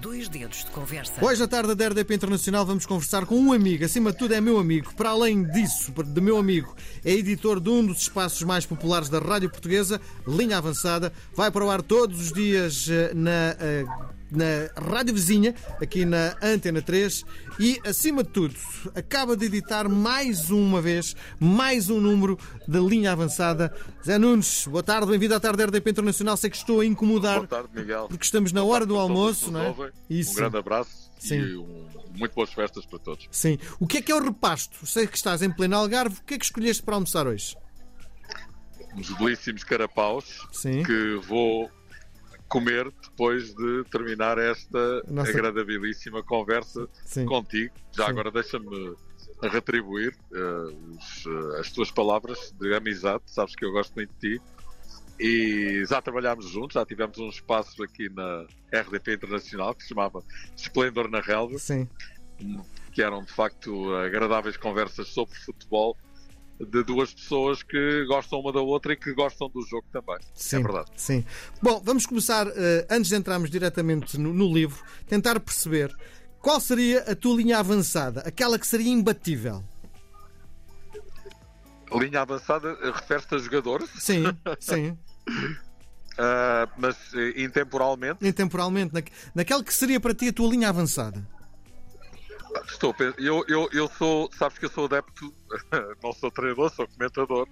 Dois dedos de conversa. Hoje à tarde da RDP Internacional vamos conversar com um amigo, acima de tudo é meu amigo. Para além disso, de meu amigo, é editor de um dos espaços mais populares da rádio portuguesa, Linha Avançada. Vai para o ar todos os dias eh, na eh, na rádio vizinha, aqui na Antena 3, e, acima de tudo, acaba de editar mais uma vez, mais um número da linha avançada. Zé Nunes, boa tarde, bem-vindo à tarde da RDP Internacional. Sei que estou a incomodar. Boa tarde, Miguel. Porque estamos na hora do almoço, não é? Isso. Um grande abraço Sim. e um, muito boas festas para todos. Sim. O que é que é o repasto? Sei que estás em pleno Algarve. O que é que escolheste para almoçar hoje? Uns belíssimos carapaus Sim. que vou comer depois de terminar esta Nossa... agradabilíssima conversa Sim. contigo. Já Sim. agora deixa-me retribuir uh, os, uh, as tuas palavras de amizade, sabes que eu gosto muito de ti. E já trabalhámos juntos, já tivemos um espaço aqui na RDP Internacional que se chamava Esplendor na Relva, Sim. que eram de facto agradáveis conversas sobre futebol de duas pessoas que gostam uma da outra e que gostam do jogo também. É sim, é verdade. Sim. Bom, vamos começar, uh, antes de entrarmos diretamente no, no, livro, tentar perceber qual seria a tua linha avançada, aquela que seria imbatível. Linha avançada eh, refere-se a jogadores? Sim, sim. uh, mas intemporalmente? Intemporalmente, na, naquela que seria para ti a tua linha avançada. Estou, eu, eu, eu sou, sabes que eu sou adepto, não sou treinador, sou comentador,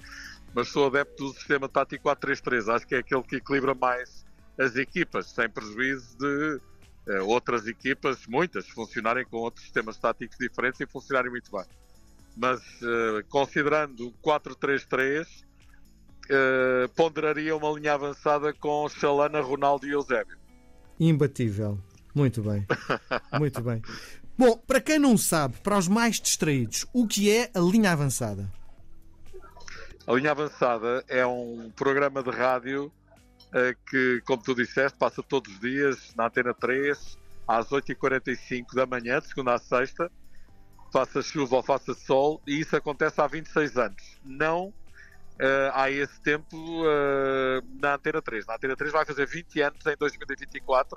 mas sou adepto do sistema tático 4-3-3. Acho que é aquele que equilibra mais as equipas, sem prejuízo de uh, outras equipas, muitas, funcionarem com outros sistemas táticos diferentes e funcionarem muito bem. Mas uh, considerando 4-3-3, uh, eh, ponderaria uma linha avançada com Chalana, Ronaldo e Eusébio. Imbatível. Muito bem. Muito bem. Bom, para quem não sabe, para os mais distraídos, o que é a linha avançada? A linha avançada é um programa de rádio uh, que, como tu disseste, passa todos os dias na Antena 3 às 8h45 da manhã, de segunda a sexta, faça chuva ou faça sol, e isso acontece há 26 anos. Não uh, há esse tempo uh, na Antena 3. Na Antena 3 vai fazer 20 anos em 2024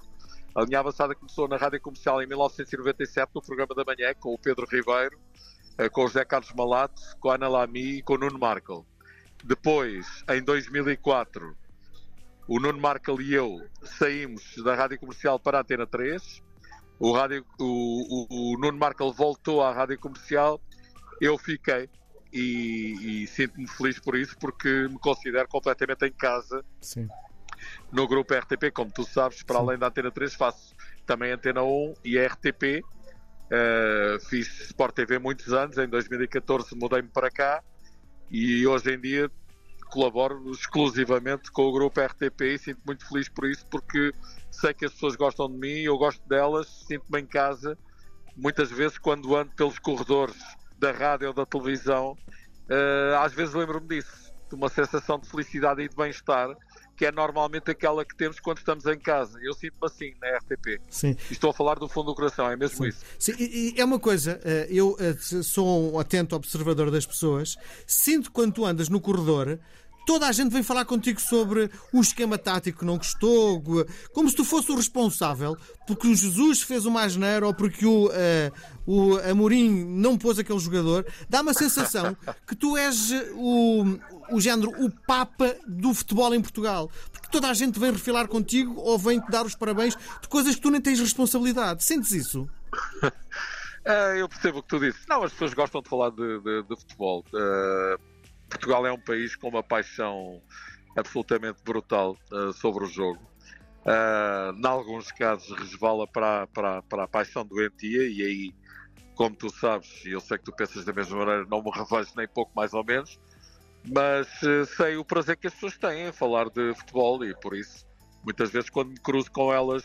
a linha avançada começou na rádio comercial em 1997, no programa da manhã, com o Pedro Ribeiro, eh, com o José Carlos Malato, com a Ana Lamy e com o Nuno Markel. Depois, em 2004, o Nuno Markel e eu saímos da rádio comercial para a Antena 3. O, rádio, o, o, o Nuno Markel voltou à rádio comercial, eu fiquei e, e sinto-me feliz por isso, porque me considero completamente em casa Sim no grupo RTP, como tu sabes, para Sim. além da Antena 3, faço também Antena 1 e RTP. Uh, eh, fiz Sport TV muitos anos, em 2014 mudei-me para cá e hoje em dia colaboro exclusivamente com o grupo RTP e sinto muito feliz por isso porque sei que as pessoas gostam de mim, eu gosto delas, sinto-me em casa. Muitas vezes, quando ando pelos corredores da rádio ou da televisão, uh, às vezes lembro-me disso, de uma sensação de felicidade e de bem-estar que é normalmente aquela que temos quando estamos em casa. Eu sinto-me assim na RTP. Sim. E estou a falar do fundo do coração, é mesmo Sim. isso. Sim, e é uma coisa, eh, eu eh, sou um atento observador das pessoas, sinto quando tu andas no corredor toda a gente vem falar contigo sobre o esquema tático que não gostou, como se tu fosse o responsável porque o Jesus fez uma asneira ou porque o, uh, o Amorim não pôs aquele jogador. Dá uma sensação que tu és o, o género, o papa do futebol em Portugal. Porque toda a gente vem refilar contigo ou vem-te dar os parabéns de coisas que tu nem tens responsabilidade. Sentes isso? É, eu percebo o que tu disse. Não, as pessoas gostam de falar de, de, de futebol. Uh, Portugal é um país com uma paixão absolutamente brutal uh, sobre o jogo. Uh, em alguns casos resvala para, para, para a paixão doentia e aí, como tu sabes, e eu sei que tu pensas da mesma maneira, não me revejo nem pouco mais ou menos, mas uh, sei o prazer que as pessoas têm em falar de futebol e por isso, muitas vezes quando me cruzo com elas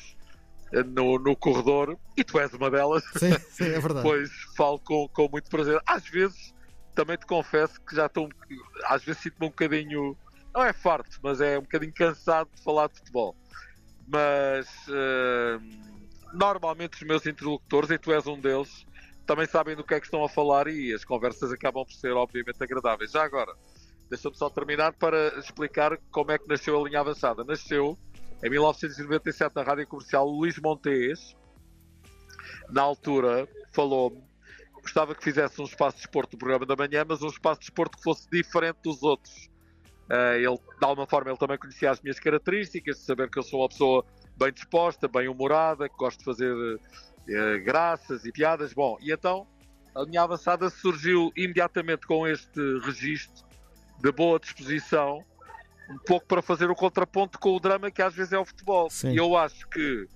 no, no corredor, e tu és uma delas, sim, sim, é verdade. pois falo com, com muito prazer. Às vezes, também te confesso que já estou, às vezes sinto-me um bocadinho, não é farto, mas é um bocadinho cansado de falar de futebol. Mas uh, normalmente os meus interlocutores, e tu és um deles, também sabem do que é que estão a falar e as conversas acabam por ser obviamente agradáveis. Já agora, Deixa-me só terminar para explicar como é que nasceu a linha avançada. Nasceu em 1997 na rádio comercial Luís Montes, na altura, falou-me gostava que fizesse um espaço de esporte do programa da manhã, mas um espaço de esporte que fosse diferente dos outros. Uh, ele, de alguma forma, ele também conhecia as minhas características, de saber que eu sou uma pessoa bem disposta, bem humorada, que gosto de fazer uh, graças e piadas. Bom, e então a linha avançada surgiu imediatamente com este registro de boa disposição, um pouco para fazer o contraponto com o drama que às vezes é o futebol. Sim. E eu acho que,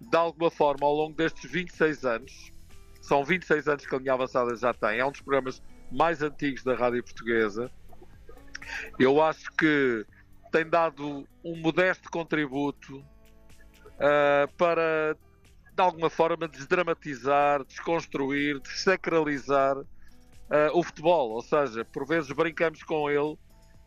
de alguma forma, ao longo destes 26 anos, são 26 anos que a linha avançada já tem, é um dos programas mais antigos da rádio portuguesa. Eu acho que tem dado um modesto contributo uh, para, de alguma forma, desdramatizar, desconstruir, desacralizar uh, o futebol. Ou seja, por vezes brincamos com ele,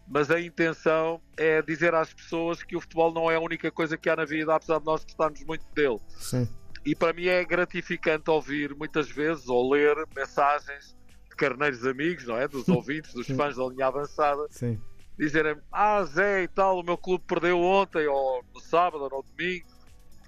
mas a intenção é dizer às pessoas que o futebol não é a única coisa que há na vida, apesar de nós gostarmos muito dele. Sim. E para mim é gratificante ouvir muitas vezes ou ler mensagens de carneiros amigos, não é? Dos ouvintes, dos fãs da linha avançada, Sim. dizerem: Ah, Zé e tal, o meu clube perdeu ontem, ou no sábado, ou no domingo.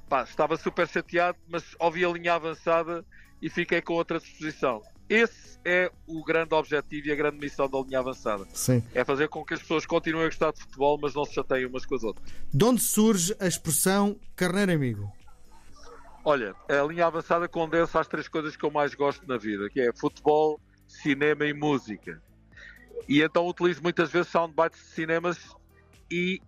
Pá, estava super chateado, mas ouvi a linha avançada e fiquei com outra disposição. Esse é o grande objetivo e a grande missão da linha avançada. Sim. É fazer com que as pessoas continuem a gostar de futebol, mas não se chateiem umas com as outras. De onde surge a expressão carneiro amigo? Olha, a linha avançada condensa as três coisas que eu mais gosto na vida, que é futebol, cinema e música. E então utilizo muitas vezes soundbites de cinemas e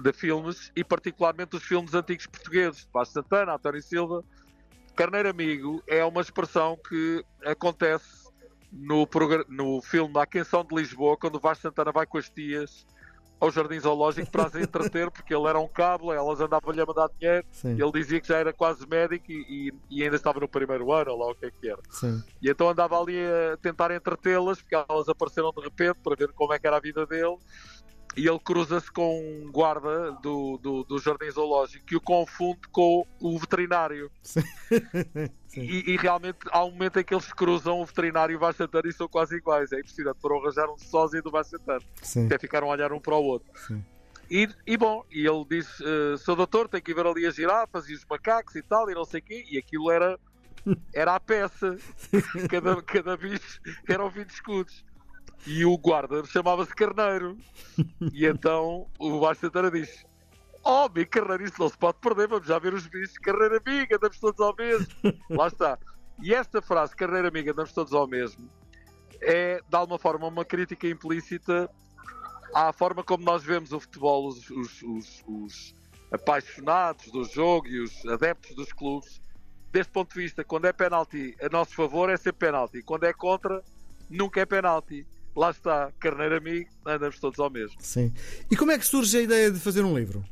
de filmes, e particularmente os filmes antigos portugueses, de Paz Santana, António Silva. Carneiro Amigo é uma expressão que acontece no, no filme A Canção de Lisboa, quando Vasco Santana vai com as tias ao Jardim Zoológico para as entreter, porque ele era um cabo, elas andavam-lhe a mandar dinheiro, Sim. ele dizia que já era quase médico e, e, ainda estava no primeiro ano, ou lá o que é que era. Sim. E então andava ali a tentar entretê-las, porque elas apareceram de repente para ver como é que era a vida dele, e ele cruza-se com um guarda do, do, do, Jardim Zoológico que o confunde com o veterinário. Sim. E, e, realmente há um momento em que eles cruzam, o veterinário e o Vasco e são quase iguais. É impressionante, foram arranjar um sósia do Vasco Até ficaram a olhar um para o outro. E, e, bom, e ele disse: uh, Seu doutor, tem que ir ver ali as girafas e os macacos e tal, e não sei o quê. E aquilo era, era a peça. cada, cada bicho eram 20 escudos. E o guarda chamava-se Carneiro. E então o Vasco Santana disse: Oh, amigo Carneiro, isso não se pode perder, vamos já ver os bichos. Carreira amiga, andamos todos ao mesmo. Lá está. E esta frase, carreira amiga, andamos todos ao mesmo, é, de alguma forma, uma crítica implícita à forma como nós vemos o futebol, os, os, os, os apaixonados do jogo e os adeptos dos clubes. Deste ponto de vista, quando é penalti a nosso favor, é sempre penalti. Quando é contra, nunca é penalti. Lá está, carneiro amigo, andamos todos ao mesmo. Sim. E como é que surge a ideia de fazer um livro?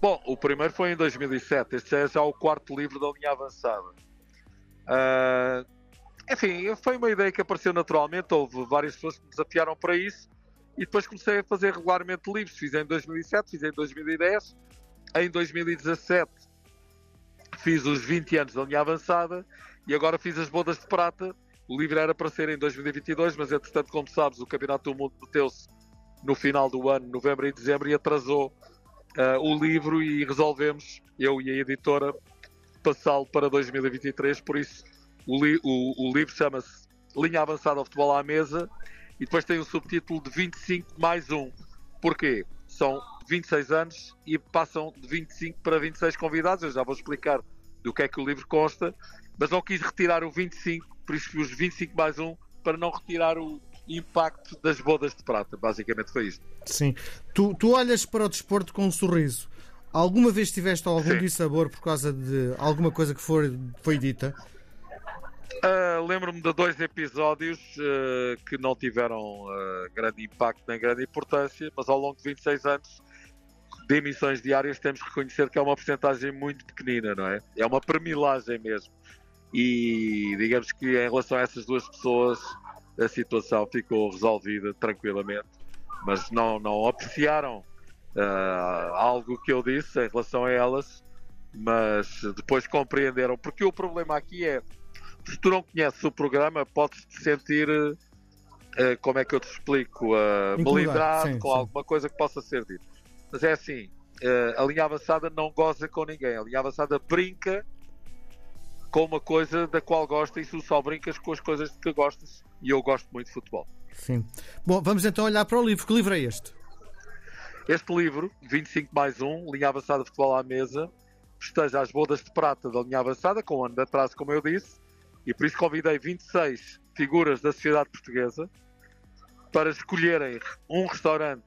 Bom, o primeiro foi em 2007, este é já o quarto livro da linha avançada. Uh, enfim, foi uma ideia que apareceu naturalmente, houve várias pessoas que me desafiaram para isso e depois comecei a fazer regularmente livros. Fiz em 2007, fiz em 2010, em 2017 fiz os 20 anos da linha avançada e agora fiz as bodas de prata. O livro era para ser em 2022, mas entretanto, como sabes, o Campeonato do Mundo meteu-se no final do ano, novembro e dezembro, e atrasou uh, o livro e resolvemos, eu e a editora, passá-lo para 2023. Por isso, o, li o, o livro chama-se Linha Avançada ao Futebol à Mesa e depois tem o subtítulo de 25 mais 1. Porquê? São 26 anos e passam de 25 para 26 convidados. Eu já vou explicar do que é que o livro consta, mas não quis retirar o 25, por isso os 25 mais 1, para não retirar o, impacto das bodas de prata. Basicamente foi isto. Sim. Tu, tu olhas para o desporto com um sorriso. Alguma vez tiveste algum Sim. dissabor por causa de alguma coisa que foi, foi dita? Uh, Lembro-me de dois episódios uh, que não tiveram uh, grande impacto nem grande importância, mas ao longo de 26 anos de emissões diárias temos que reconhecer que é uma porcentagem muito pequenina, não é? É uma premilagem mesmo. E digamos que em relação a essas duas pessoas, a situação ficou resolvida tranquilamente, mas não, não apreciaram uh, algo que eu disse em relação a elas, mas depois compreenderam, porque o problema aqui é, se tu não conheces o programa, podes te sentir, uh, como é que eu te explico, uh, melindrado com sim. alguma coisa que possa ser dito. Mas é assim, uh, a linha avançada não goza com ninguém, a linha avançada brinca com uma coisa da qual gostas e tu só brincas com as coisas de que gostas. E eu gosto muito de futebol. Sim. Bom, vamos então olhar para o livro. Que livro é este? Este livro, 25 mais 1, linha avançada de futebol à mesa, festeja as bodas de prata da linha avançada, com um ano de atraso, como eu disse, e por isso convidei 26 figuras da sociedade portuguesa para escolherem um restaurante,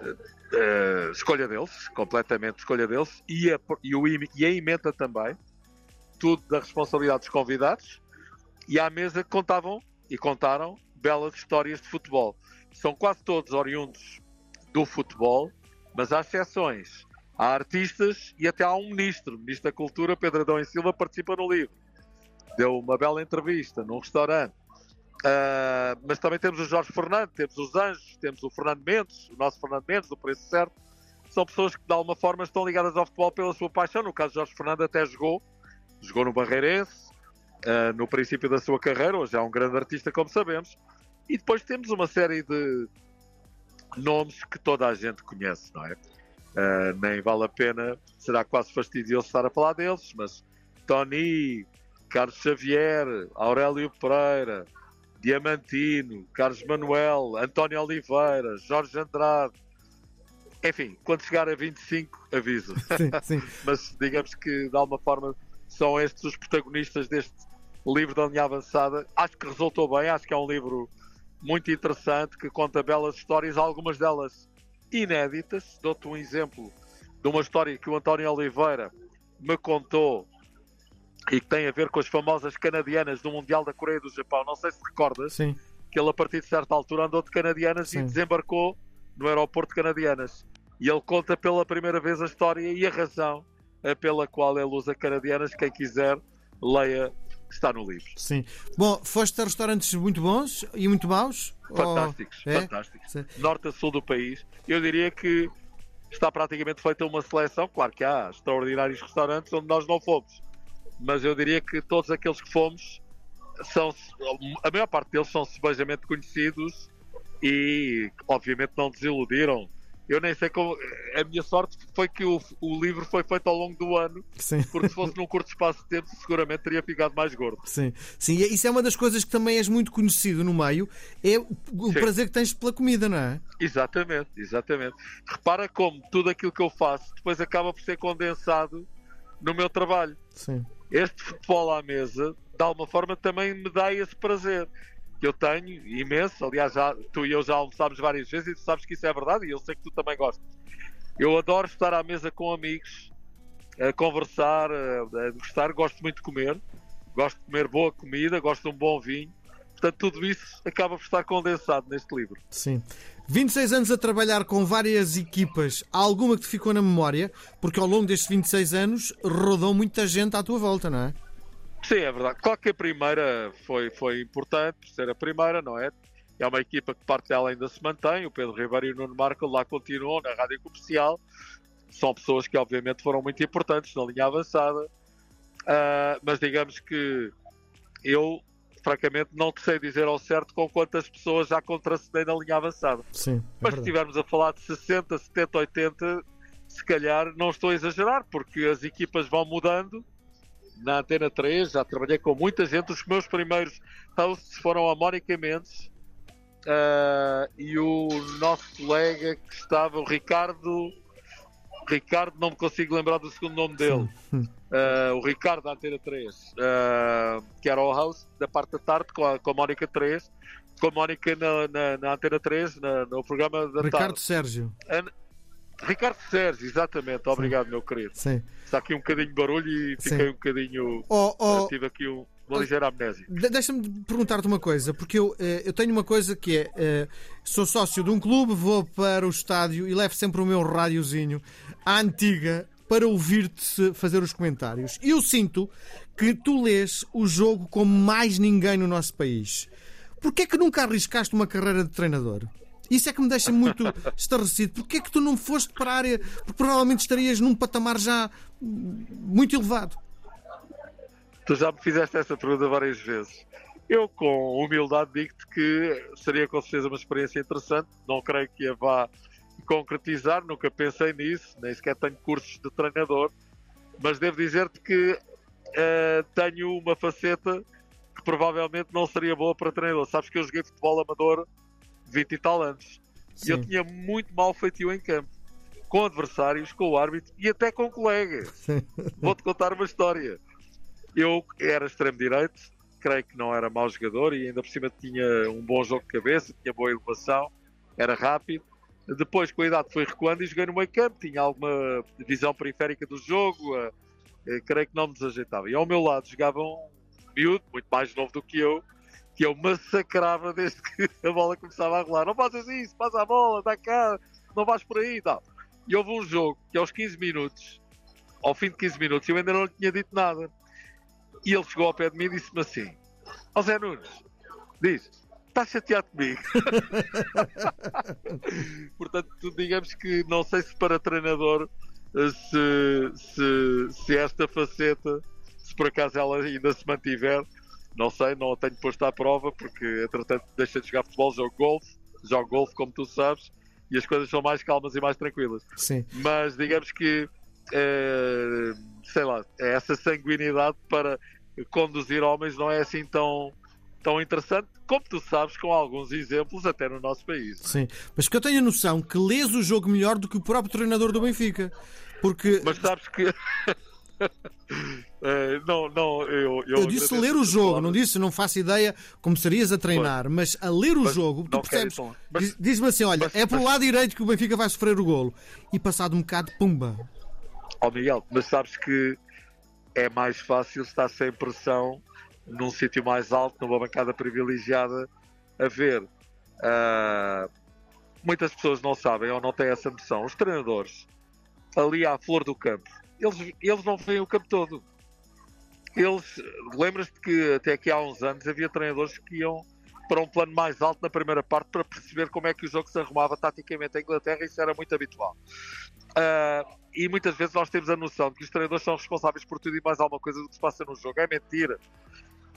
uh, escolha deles, completamente escolha deles, e a, e, o, e a emenda também, tudo da responsabilidade dos convidados, e à mesa contavam e contaram belas histórias de futebol. São quase todos oriundos do futebol, mas há exceções. Há artistas e até há um ministro, ministro da Cultura, Pedro Adão e Silva, participa no livro. Deu uma bela entrevista num restaurante. Uh, mas também temos o Jorge Fernandes, temos os Anjos, temos o Fernando Mendes, o nosso Fernando Mendes, do Preço Certo. São pessoas que, de alguma forma, estão ligadas ao futebol pela sua paixão. No caso, Jorge Fernandes até jogou, jogou no Barreirense, uh, no princípio da sua carreira. Hoje é um grande artista, como sabemos. E depois temos uma série de nomes que toda a gente conhece, não é? Uh, nem vale a pena, será quase fastidioso estar a falar deles, mas Tony, Carlos Xavier, Aurélio Pereira, Diamantino, Carlos Manuel, António Oliveira, Jorge Andrade. Enfim, quando chegar a 25, aviso. Sim, sim. mas digamos que de alguma forma são estes os protagonistas deste livro da linha avançada. Acho que resultou bem, acho que é um livro muito interessante que conta belas histórias, algumas delas inéditas. Dou-te um exemplo de uma história que o António Oliveira me contou e que tem a ver com as famosas canadianas do Mundial da Coreia do Japão. Não sei se recordas Sim. que ele, a partir de certa altura, andou de canadianas Sim. e desembarcou no aeroporto de canadianas. E ele conta pela primeira vez a história e a razão pela qual ele usa canadianas. Quem quiser, leia está no livro. Sim. Bom, foste a restaurantes muito bons e muito maus? Fantásticos, ou... é? fantásticos. Sim. Norte a sul do país. Eu diria que está praticamente feita uma seleção. Claro que há extraordinários restaurantes onde nós não fomos, mas eu diria que todos aqueles que fomos são, a maior parte deles são sebejamente conhecidos e obviamente não desiludiram eu nem sei como. A minha sorte foi que o, o livro foi feito ao longo do ano, Sim. porque se fosse num curto espaço de tempo, seguramente teria ficado mais gordo. Sim, Sim. E isso é uma das coisas que também és muito conhecido no meio, é o Sim. prazer que tens pela comida, não é? Exatamente, exatamente. Repara como tudo aquilo que eu faço depois acaba por ser condensado no meu trabalho. Sim. Este futebol à mesa, de alguma forma, também me dá esse prazer que eu tenho, imenso. Aliás, já, tu e eu já almoçámos várias vezes e tu sabes que isso é verdade e eu sei que tu também gostas. Eu adoro estar à mesa com amigos, a conversar, a, gostar, gosto muito de comer, gosto de comer boa comida, gosto de um bom vinho. Portanto, tudo isso acaba por estar condensado neste livro. Sim. 26 anos a trabalhar com várias equipas, há alguma que te ficou na memória? Porque ao longo destes 26 anos rodou muita gente à tua volta, não é? Sim, é verdade. Claro que a primeira foi, foi importante por ser a primeira, não é? É uma equipa que parte dela ainda se mantém. O Pedro Ribeiro e o Nuno Marco lá continuam na rádio comercial. São pessoas que, obviamente, foram muito importantes na linha avançada. Uh, mas digamos que eu, francamente, não te sei dizer ao certo com quantas pessoas já contracedei na linha avançada. Sim, é mas se estivermos a falar de 60, 70, 80, se calhar não estou a exagerar, porque as equipas vão mudando na Antena 3, já trabalhei com muita gente. Os meus primeiros hosts foram a Mónica Mendes uh, e o nosso colega que estava, o Ricardo. Ricardo, não me consigo lembrar do segundo nome dele. Uh, o Ricardo da Antena 3, uh, ah, que era o host da parte da tarde com a, com a Mónica 3, com a Mónica na, na, na Antena 3, na, no programa da Ricardo tarde. Ricardo Sérgio. Ricardo Sérgio, exatamente. Obrigado, Sim. meu querido. Sim. Está aqui um bocadinho de barulho e fiquei Sim. um bocadinho. Oh, oh, tive aqui um, uma ligeira amnésia. Deixa-me perguntar-te uma coisa, porque eu, eh, eu tenho uma coisa que é: eh, sou sócio de um clube, vou para o estádio e levo sempre o meu rádiozinho à antiga para ouvir-te fazer os comentários. E eu sinto que tu lês o jogo como mais ninguém no nosso país. Porquê é que nunca arriscaste uma carreira de treinador? Isso é que me deixa muito estarrecido. Porquê é que tu não foste para a área? Porque provavelmente estarias num patamar já muito elevado. Tu já me fizeste essa pergunta várias vezes. Eu, com humildade, digo-te que seria com certeza uma experiência interessante. Não creio que a vá concretizar, nunca pensei nisso, nem sequer tenho cursos de treinador. Mas devo dizer-te que uh, tenho uma faceta que provavelmente não seria boa para treinador. Sabes que eu joguei futebol amador 20 e tal anos. Sim. E eu tinha muito mal feitio em campo. Com adversários, com o árbitro e até com colegas. Vou-te contar uma história. Eu era extremo-direito, creio que não era mau jogador e ainda por cima tinha um bom jogo de cabeça, tinha boa elevação, era rápido. Depois, com a idade, foi recuando e joguei no meio campo, tinha alguma visão periférica do jogo, uh, uh, creio que não me desajeitava. E ao meu lado jogava um miúdo, muito mais novo do que eu, que eu massacrava desde que a bola começava a rolar. Não fazes isso, passa a bola, dá cá, não vais por aí e tal. E houve um jogo que aos 15 minutos, ao fim de 15 minutos, eu ainda não lhe tinha dito nada. E ele chegou ao pé de mim e disse-me assim: Ó oh Zé Nunes, diz, estás chateado comigo? Portanto, digamos que não sei se para treinador se, se, se esta faceta, se por acaso ela ainda se mantiver, não sei, não a tenho posto à prova, porque entretanto deixa de jogar futebol, jogo golfe, jogo golfe como tu sabes, e as coisas são mais calmas e mais tranquilas. Sim. Mas digamos que, é, sei lá, é essa sanguinidade para conduzir homens não é assim tão, tão interessante, como tu sabes, com alguns exemplos até no nosso país. É? Sim, mas que eu tenho a noção que lês o jogo melhor do que o próprio treinador do Benfica. Porque... Mas sabes que. Uh, não, não, eu, eu, eu disse ler o jogo, não disse, não faço ideia como serias a treinar, mas a ler o mas, jogo, tu percebes? Diz-me assim: olha, mas, é pelo lado direito que o Benfica vai sofrer o golo, e passado um bocado, pumba. Ó Miguel, mas sabes que é mais fácil estar sem pressão num sítio mais alto, numa bancada privilegiada, a ver. Uh, muitas pessoas não sabem ou não têm essa noção. Os treinadores, ali à flor do campo, eles, eles não veem o campo todo. Eles, lembras-te que até aqui há uns anos havia treinadores que iam para um plano mais alto na primeira parte para perceber como é que o jogo se arrumava taticamente em Inglaterra, isso era muito habitual. Uh, e muitas vezes nós temos a noção de que os treinadores são responsáveis por tudo e mais alguma coisa do que se passa no jogo. É mentira.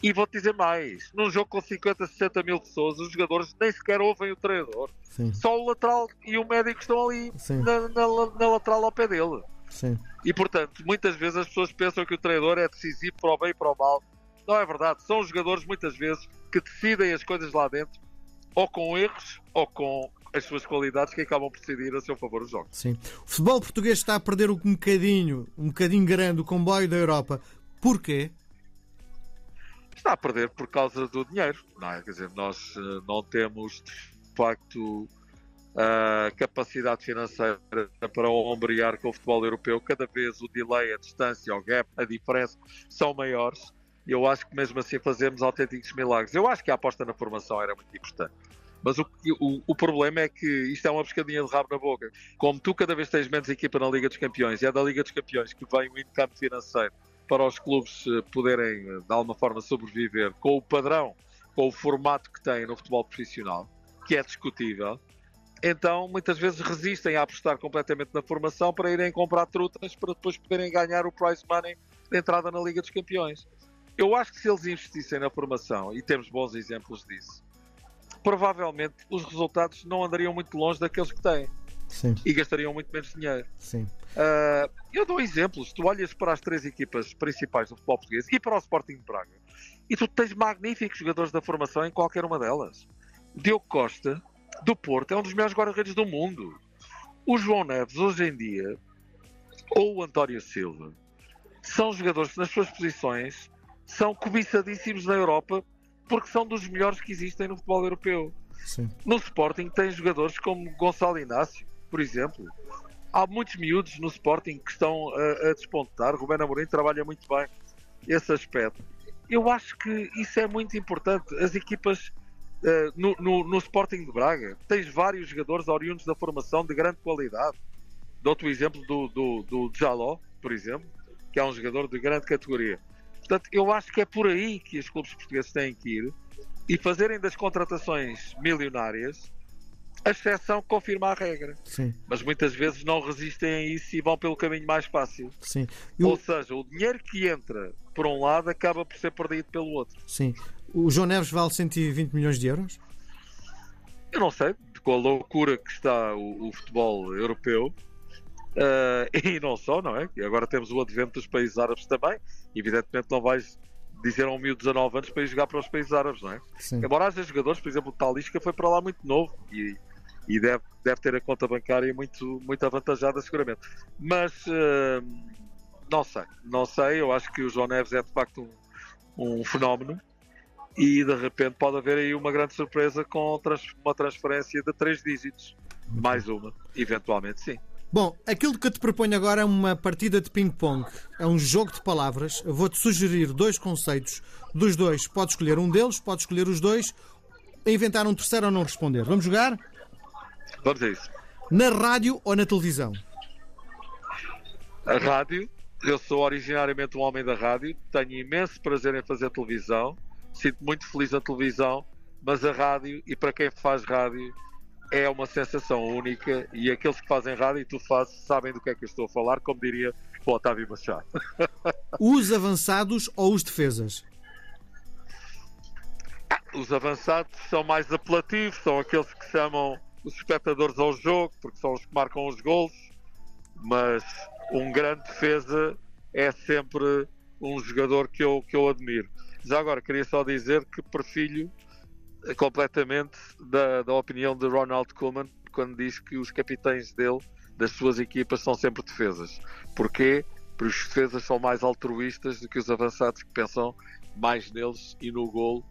E vou-te dizer mais: num jogo com 50, 60 mil pessoas, os jogadores nem sequer ouvem o treinador. Sim. Só o lateral e o médico estão ali na, na, na, lateral ao pé dele. Sim. E portanto, muitas vezes as pessoas pensam que o treinador é decisivo para o bem e para o mal. Não é verdade. São os jogadores, muitas vezes, que decidem as coisas lá dentro, ou com erros, ou com as suas qualidades que acabam por decidir a seu favor os jogos. Sim. O futebol português está a perder um bocadinho, um bocadinho grande o comboio da Europa. Porquê? Está a perder por causa do dinheiro. Não é? Quer dizer, nós uh, não temos de facto a capacidade financeira para ombrear com o futebol europeu. Cada vez o delay, a distância, o gap, a diferença são maiores. Eu acho que mesmo assim fazemos autênticos milagres. Eu acho que a aposta na formação era muito importante. Mas o, o, o, problema é que isto é uma pescadinha de rabo na boca. Como tu cada vez tens menos equipa na Liga dos Campeões, e é da Liga dos Campeões que vem o income financeiro para os clubes eh, poderem, eh, de alguma forma, sobreviver com o padrão, com o formato que têm no futebol profissional, que é discutível, então muitas vezes resistem a apostar completamente na formação para irem comprar trutas para depois poderem ganhar o prize money de entrada na Liga dos Campeões. Eu acho que se eles investissem na formação, e temos bons exemplos disso, provavelmente os resultados não andariam muito longe daqueles que têm. Sim. E gastariam muito menos dinheiro. Uh, eu dou exemplos. Tu olhas para as três equipas principais do futebol português e para o Sporting de Braga e tu tens magníficos jogadores da formação em qualquer uma delas. Diogo Costa, do Porto, é um dos melhores guarda-redes do mundo. O João Neves, hoje em dia, ou o António Silva, são jogadores que nas suas posições são cobiçadíssimos na Europa porque são dos melhores que existem no futebol europeu. Sim. No Sporting tem jogadores como Gonçalo Inácio, por exemplo. Há muitos miúdos no Sporting que estão a, a despontar. Rubén Amorim trabalha muito bem esse aspecto. Eu acho que isso é muito importante. As equipas uh, no, no, no, Sporting de Braga tens vários jogadores oriundos da formação de grande qualidade. Dou-te o exemplo do, do, do Jaló, por exemplo, que é um jogador de grande categoria. Portanto, eu acho que é por aí que os clubes portugueses têm que ir e fazerem das contratações milionárias a exceção que confirma a regra. Sim. Mas muitas vezes não resistem a isso e vão pelo caminho mais fácil. Sim. Ou seja, o dinheiro que entra por um lado acaba por ser perdido pelo outro. Sim. O João Neves vale 120 milhões de euros? Eu não sei, com a loucura que está o, o futebol europeu. Uh, e não só, não é? E agora temos o advento dos países árabes também, evidentemente não vais dizer a um miúdo de 19 anos para ir jogar para os países árabes, não é? Sim. Embora haja jogadores, por exemplo, o Talisca foi para lá muito novo e, e deve, deve ter a conta bancária muito, muito avantajada, seguramente. Mas uh, não sei, não sei. Eu acho que o João Neves é de facto um, um fenómeno e de repente pode haver aí uma grande surpresa com trans, uma transferência de três dígitos. Mais uma, eventualmente sim. Bom, aquilo que eu te proponho agora é uma partida de ping-pong. É um jogo de palavras. Eu vou-te sugerir dois conceitos. Dos dois, podes escolher um deles, podes escolher os dois, inventar um terceiro ou não responder. Vamos jogar? Vamos a isso. Na rádio ou na televisão? A rádio. Eu sou originariamente um homem da rádio. Tenho imenso prazer em fazer televisão. Sinto muito feliz na televisão. Mas a rádio, e para quem faz rádio, é uma sensação única e aqueles que fazem rádio e tu fazes sabem do que é que eu estou a falar, como diria o Otávio Machado. Os avançados ou os defesas? Os avançados são mais apelativos, são aqueles que chamam os espectadores ao jogo, porque são os que marcam os gols, mas um grande defesa é sempre um jogador que eu, que eu admiro. Já agora, queria só dizer que prefiro completamente da, da opinião de Ronald Koeman quando diz que os capitães dele, das suas equipas, são sempre defesas. Porquê? Porque os defesas são mais altruístas do que os avançados que pensam mais neles e no golo.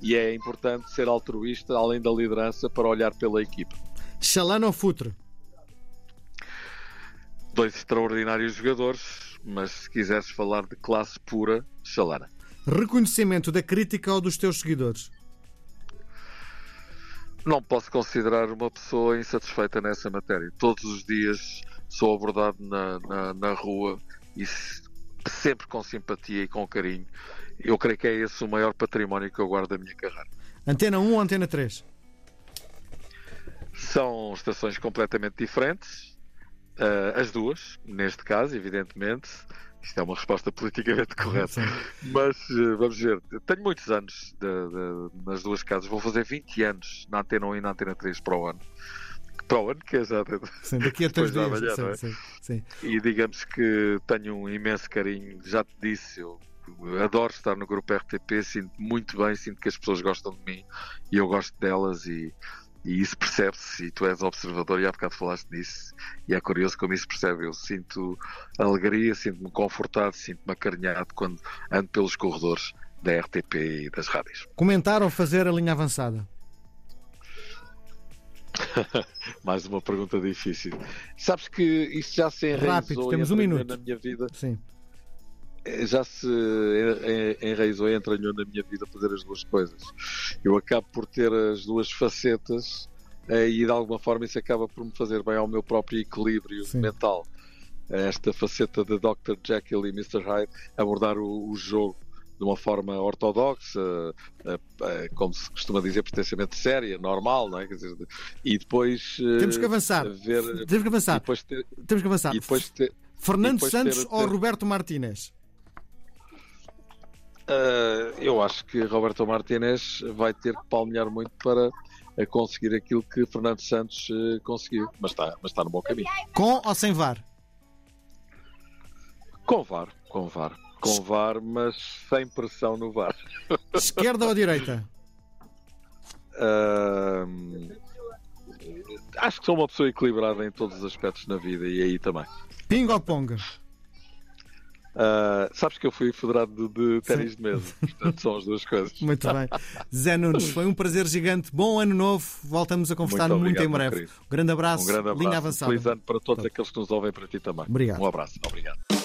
E é importante ser altruísta, além da liderança, para olhar pela equipa. Chalana ou Futre? Dois extraordinários jogadores, mas se quiseres falar de classe pura, Chalana. Reconhecimento da crítica ou dos teus seguidores? Não posso considerar uma pessoa insatisfeita nessa matéria. Todos os dias sou abordado na, na, na rua e sempre com simpatia e com carinho. Eu creio que é esse o maior património que eu guardo da minha carreira. Antena 1 ou Antena 3? São estações completamente diferentes. Uh, as duas, neste caso, evidentemente. Isto é uma resposta politicamente correta. Mas eh, vamos ver. Tenho muitos anos de, de, nas duas casas. Vou fazer 20 anos na Antena 1 e na Antena 3 para o ano. Para o ano, que é já. Sim, daqui a três dias. Amanhã, sim, é? sim, sim. E digamos que tenho um imenso carinho. Já te disse, eu adoro estar no grupo RTP. Sinto muito bem, sinto que as pessoas gostam de mim e eu gosto delas. E e isso percebe-se, e tu és observador, e há bocado falaste nisso, e é curioso como isso percebe. Eu sinto alegria, sinto-me confortado, sinto-me acarinhado quando ando pelos corredores da RTP e das rádios. Comentar ou fazer a linha avançada? Mais uma pergunta difícil. Sabes que isso já se enraizou Rápido, temos um minuto. na minha vida. Sim. Eh, já se enraizou e entranhou na minha vida fazer as duas coisas. Eu acabo por ter as duas facetas eh, e de alguma forma isso acaba por me fazer bem ao meu próprio equilíbrio Sim. mental. Esta faceta de Dr. Jekyll e Mr. Hyde abordar o, o jogo de uma forma ortodoxa, eh, como se costuma dizer, pretensamente séria, normal, não é? Quer dizer, e depois. Temos que avançar. Ver, Temos que avançar. Ter, Temos que avançar. Ter, Fernando Santos ter... ou Roberto Martínez? Uh, eu acho que Roberto Martínez vai ter que palmear muito para conseguir aquilo que Fernando Santos uh, conseguiu, mas está, mas está no bom caminho. Com ou sem VAR? Com VAR, com VAR, com VAR, mas sem pressão no VAR. Esquerda ou direita? Uh, acho que sou uma pessoa equilibrada em todos os aspectos na vida e aí também. Ping ou ponga? Uh, sabes que eu fui federado de, de ténis de mesa, portanto são as duas coisas. Muito bem. Zé Nunes, foi um prazer gigante. Bom ano novo. Voltamos a conversar muito, obrigado, muito em breve. Um grande abraço. Um grande abraço. Linha avançada. Feliz ano para todos aqueles que nos ouvem para ti também. Obrigado. Um abraço. Obrigado.